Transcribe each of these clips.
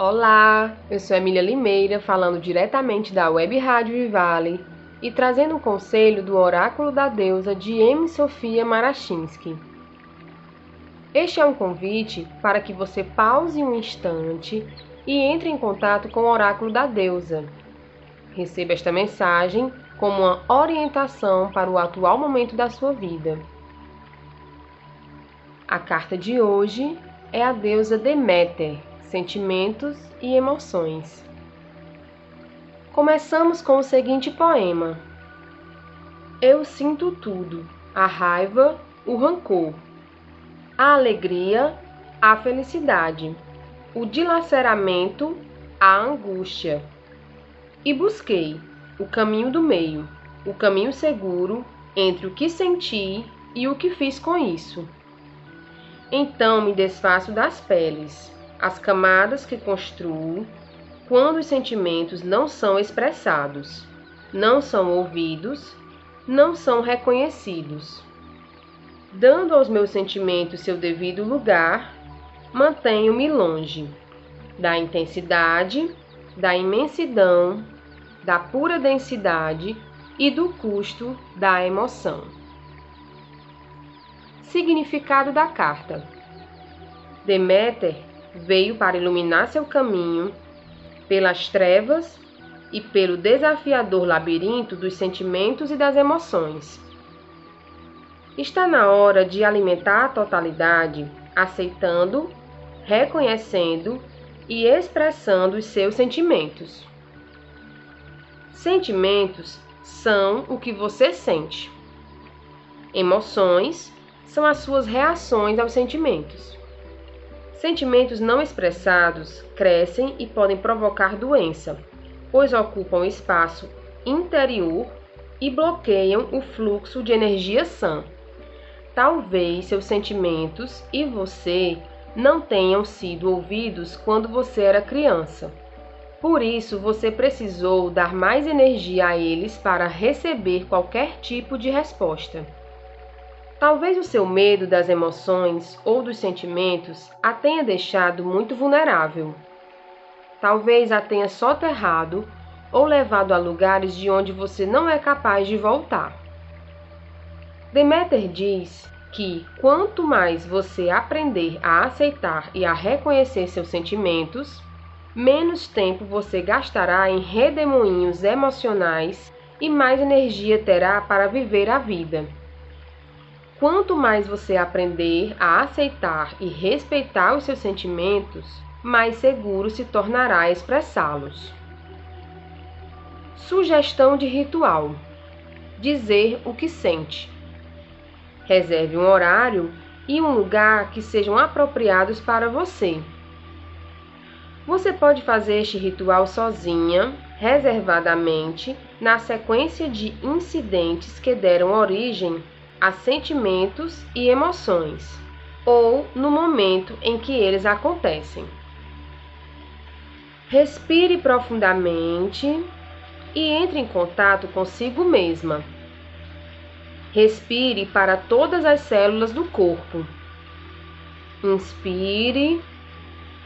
Olá, eu sou Emília Limeira, falando diretamente da Web Rádio Vivale e trazendo um conselho do Oráculo da Deusa de M. Sofia Marachinsky. Este é um convite para que você pause um instante e entre em contato com o Oráculo da Deusa. Receba esta mensagem como uma orientação para o atual momento da sua vida. A carta de hoje é a deusa Deméter sentimentos e emoções. Começamos com o seguinte poema: Eu sinto tudo: a raiva, o rancor, a alegria, a felicidade, o dilaceramento, a angústia. E busquei o caminho do meio, o caminho seguro entre o que senti e o que fiz com isso. Então me desfaço das peles as camadas que construo quando os sentimentos não são expressados, não são ouvidos, não são reconhecidos. Dando aos meus sentimentos seu devido lugar, mantenho-me longe da intensidade, da imensidão, da pura densidade e do custo da emoção. Significado da carta: Deméter veio para iluminar seu caminho pelas trevas e pelo desafiador labirinto dos sentimentos e das emoções. Está na hora de alimentar a totalidade, aceitando, reconhecendo e expressando os seus sentimentos. Sentimentos são o que você sente. Emoções são as suas reações aos sentimentos. Sentimentos não expressados crescem e podem provocar doença, pois ocupam espaço interior e bloqueiam o fluxo de energia sã. Talvez seus sentimentos e você não tenham sido ouvidos quando você era criança. Por isso, você precisou dar mais energia a eles para receber qualquer tipo de resposta. Talvez o seu medo das emoções ou dos sentimentos a tenha deixado muito vulnerável. Talvez a tenha soterrado ou levado a lugares de onde você não é capaz de voltar. Demeter diz que quanto mais você aprender a aceitar e a reconhecer seus sentimentos, menos tempo você gastará em redemoinhos emocionais e mais energia terá para viver a vida. Quanto mais você aprender a aceitar e respeitar os seus sentimentos, mais seguro se tornará expressá-los. Sugestão de ritual: dizer o que sente. Reserve um horário e um lugar que sejam apropriados para você. Você pode fazer este ritual sozinha, reservadamente, na sequência de incidentes que deram origem a sentimentos e emoções, ou no momento em que eles acontecem. Respire profundamente e entre em contato consigo mesma. Respire para todas as células do corpo. Inspire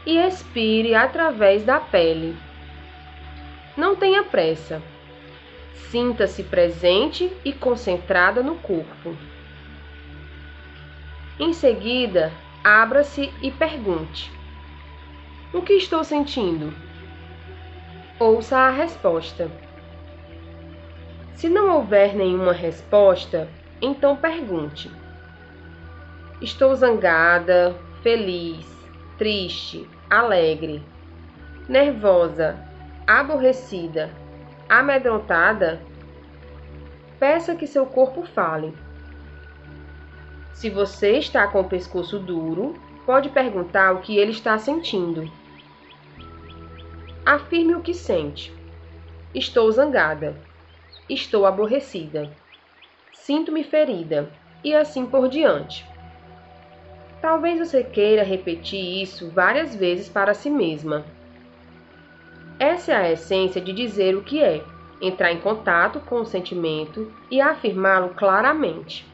e expire através da pele. Não tenha pressa. Sinta-se presente e concentrada no corpo. Em seguida, abra-se e pergunte: O que estou sentindo? Ouça a resposta. Se não houver nenhuma resposta, então pergunte: Estou zangada, feliz, triste, alegre, nervosa, aborrecida, amedrontada, peça que seu corpo fale. Se você está com o pescoço duro, pode perguntar o que ele está sentindo. Afirme o que sente. Estou zangada. Estou aborrecida. Sinto-me ferida. E assim por diante. Talvez você queira repetir isso várias vezes para si mesma. Essa é a essência de dizer o que é, entrar em contato com o sentimento e afirmá-lo claramente.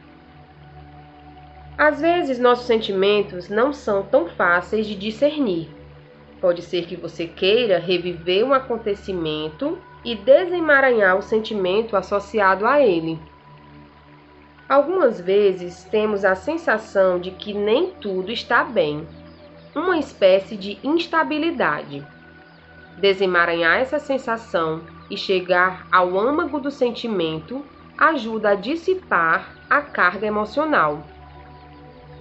Às vezes, nossos sentimentos não são tão fáceis de discernir. Pode ser que você queira reviver um acontecimento e desemaranhar o sentimento associado a ele. Algumas vezes temos a sensação de que nem tudo está bem, uma espécie de instabilidade. Desemaranhar essa sensação e chegar ao âmago do sentimento ajuda a dissipar a carga emocional.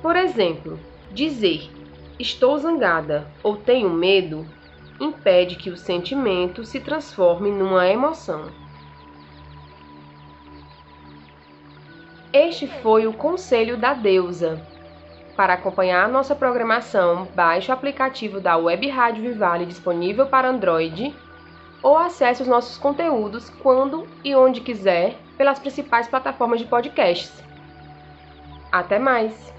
Por exemplo, dizer estou zangada ou tenho medo impede que o sentimento se transforme numa emoção. Este foi o conselho da deusa. Para acompanhar nossa programação, baixe o aplicativo da Web Rádio Vivale disponível para Android ou acesse os nossos conteúdos quando e onde quiser pelas principais plataformas de podcasts. Até mais!